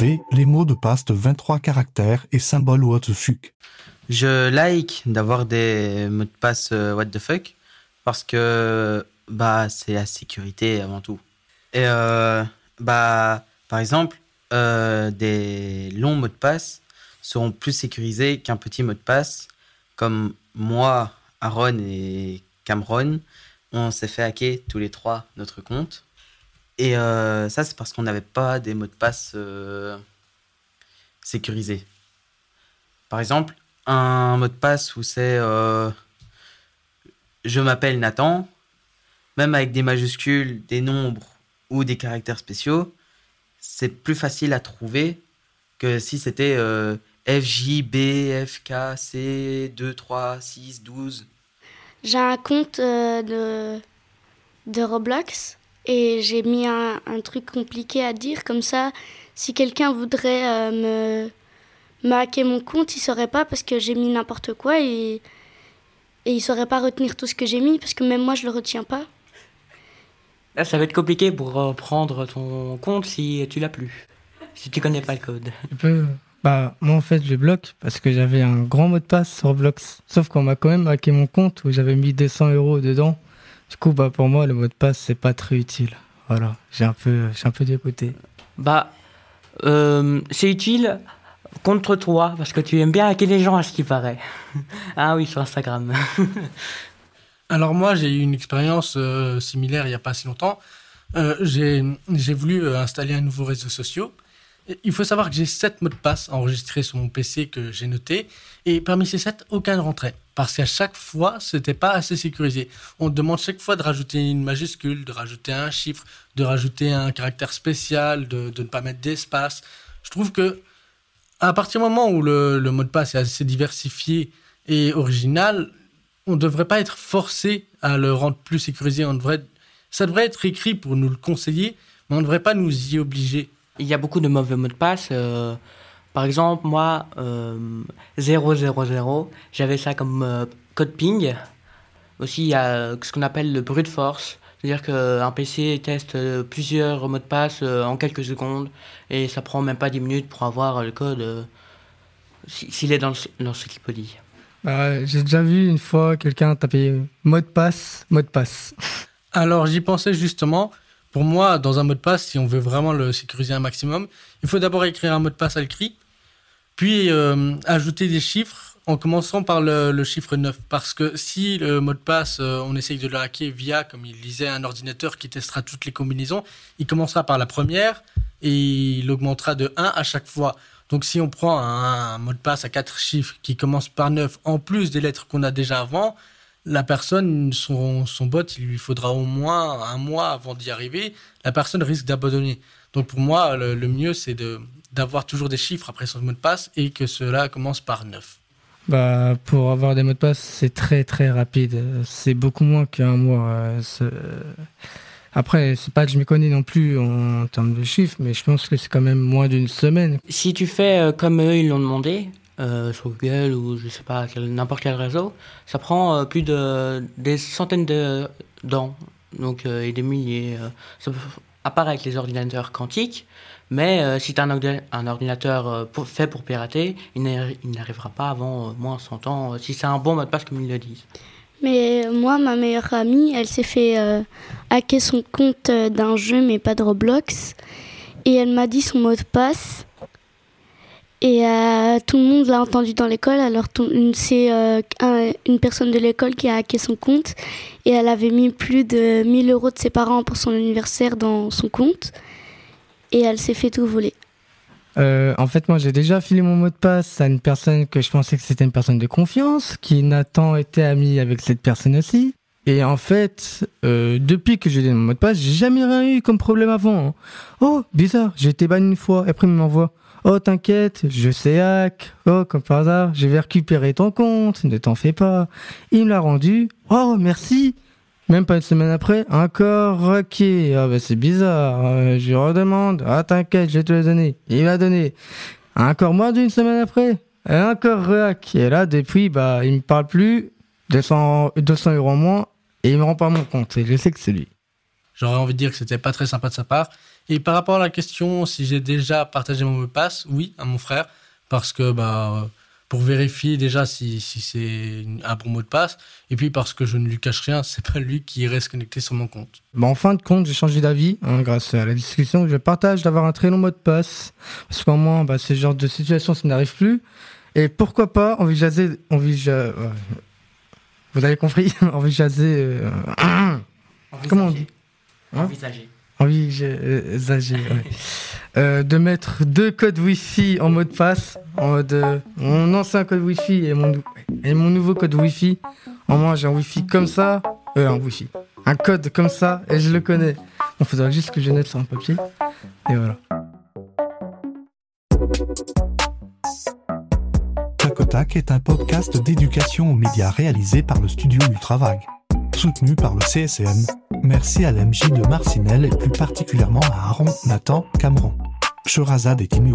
les mots de passe de 23 caractères et symboles what the fuck. Je like d'avoir des mots de passe euh, what the fuck parce que bah c'est la sécurité avant tout. Et euh, bah par exemple euh, des longs mots de passe seront plus sécurisés qu'un petit mot de passe comme moi, Aaron et Cameron, on s'est fait hacker tous les trois notre compte. Et euh, ça, c'est parce qu'on n'avait pas des mots de passe euh, sécurisés. Par exemple, un mot de passe où c'est euh, je m'appelle Nathan, même avec des majuscules, des nombres ou des caractères spéciaux, c'est plus facile à trouver que si c'était F, J, B, F, K, C, 2, 3, 6, 12. J'ai un compte de, de Roblox et j'ai mis un, un, truc compliqué à dire comme ça. Si quelqu'un voudrait euh, me, me hacker mon compte, il saurait pas parce que j'ai mis n'importe quoi et, et il saurait pas retenir tout ce que j'ai mis parce que même moi je le retiens pas. Là, ça va être compliqué pour reprendre ton compte si tu l'as plus, si tu connais pas le code. Tu peux. Bah, moi en fait, je bloque parce que j'avais un grand mot de passe sur Roblox. Sauf qu'on m'a quand même hacké mon compte où j'avais mis 200 euros dedans. Du coup, bah, pour moi, le mot de passe, c'est pas très utile. Voilà, j'ai un peu, j'ai un peu dégoûté. Bah, euh, c'est utile contre toi, parce que tu aimes bien hacker les gens, à ce qui paraît. ah oui, sur Instagram. Alors moi, j'ai eu une expérience euh, similaire il n'y a pas si longtemps. Euh, j'ai, j'ai voulu installer un nouveau réseau social il faut savoir que j'ai 7 mots de passe enregistrés sur mon PC que j'ai notés. Et parmi ces 7, aucun ne rentrait. Parce qu'à chaque fois, ce n'était pas assez sécurisé. On demande chaque fois de rajouter une majuscule, de rajouter un chiffre, de rajouter un caractère spécial, de, ne pas mettre d'espace. Je trouve que à partir du moment où le, mot de passe est assez diversifié et original, on ne devrait pas être forcé à le rendre plus sécurisé. Ça devrait être écrit pour nous le conseiller, mais on ne devrait pas nous y obliger il y a beaucoup de mauvais mots de passe. Euh, par exemple, moi, euh, 000, j'avais ça comme euh, code ping. Aussi, il y a ce qu'on appelle le brute force. C'est-à-dire qu'un PC teste plusieurs mots de passe en quelques secondes et ça prend même pas 10 minutes pour avoir le code s'il est dans, dans ce qu'il peut dire. Bah, j'ai déjà vu une fois quelqu'un taper mot de passe, mot de passe. Alors j'y pensais justement. Pour moi, dans un mot de passe, si on veut vraiment le sécuriser un maximum, il faut d'abord écrire un mot de passe à l'écrit, puis euh, ajouter des chiffres en commençant par le, chiffre 9. Parce que si le mot de passe, euh, on essaye de le hacker via, comme il disait, un ordinateur qui testera toutes les combinaisons, il commencera par la première et il augmentera de 1 à chaque fois. Donc si on prend un, un mot de passe à 4 chiffres qui commence par 9 en plus des lettres qu'on a déjà avant, la personne, son, son bot, il lui faudra au moins un mois avant d'y arriver. La personne risque d'abandonner. Donc pour moi, le, mieux, c'est d'avoir toujours des chiffres après son mot de passe et que cela commence par 9. Bah, pour avoir des mots de passe, c'est très très rapide. C'est beaucoup moins qu'un mois. Après, c'est pas que je me connais non plus en termes de chiffres, mais je pense que c'est quand même moins d'une semaine. Si tu fais euh, comme eux, ils l'ont demandé, euh, sur Google ou je sais pas, n'importe quel réseau, ça prend euh, plus de des centaines de dents, donc euh, et des milliers. ça peut apparaître avec les ordinateurs quantiques, mais si tu as un, ordinateur fait pour pirater, il n'arrivera pas avant moins 100 ans, si c'est un bon mot de passe comme ils le disent. Mais moi, ma meilleure amie, elle s'est fait hacker son compte d'un jeu, mais pas de Roblox. Et elle m'a dit son mot de passe. Et euh, tout le monde l'a entendu dans l'école. Alors c'est euh, une personne de l'école qui a hacké son compte et elle avait mis plus de 1000 euros de ses parents pour son anniversaire dans son compte et elle s'est fait tout voler. Euh, en fait, moi, j'ai déjà filé mon mot de passe à une personne que je pensais que c'était une personne de confiance, qui n'a tant été amie avec cette personne aussi. Et en fait, depuis que j'ai donné mon mot de passe, j'ai jamais rien eu comme problème avant. Hein. Oh, bizarre, j'ai été banni une fois, et après il m'envoie. Oh, t'inquiète, je sais hack. Oh, comme par hasard, je vais récupérer ton compte, ne t'en fais pas. Il me l'a rendu. Oh, merci. Même pas une semaine après, encore ok. Ah, bah, c'est bizarre. Euh, je redemande. Ah, t'inquiète, je vais te le donner. Il m'a donné. Encore moins d'une semaine après. Encore hack. Et là, depuis, bah, il me parle plus. 200, 200 euros moins. Et il me rend pas mon compte. Et je sais que c'est lui. J'aurais envie de dire que c'était pas très sympa de sa part. Et par rapport à la question si j'ai déjà partagé mon mot de passe, oui, à mon frère, parce que bah, pour vérifier déjà si, si c'est un bon mot de passe, et puis parce que je ne lui cache rien, c'est pas lui qui reste connecté sur mon compte. Bah, en fin de compte, j'ai changé d'avis hein, grâce à la discussion. Je partage d'avoir un très long mot de passe, parce qu'au moins, bah, ce genre de situation, ça n'arrive plus. Et pourquoi pas envisager, envisager ouais. vous avez compris, envisager, euh, comment on dit? Hein Envisager. Envisager, ouais. euh, de mettre deux codes Wi-Fi en mot de passe, en mode euh, mon ancien code Wi-Fi et mon, et mon nouveau code Wi-Fi. En moi, j'ai un Wi-Fi comme ça, euh, un Wi-Fi, un code comme ça, et je le connais. Il faudra juste que je note sur un papier, et voilà. Tac est un podcast d'éducation aux médias réalisé par le studio Ultravague. Soutenu par le CSM. Merci à l'MJ de Marcinelle et plus particulièrement à Aaron, Nathan, Cameron, Sherazade et Timéo.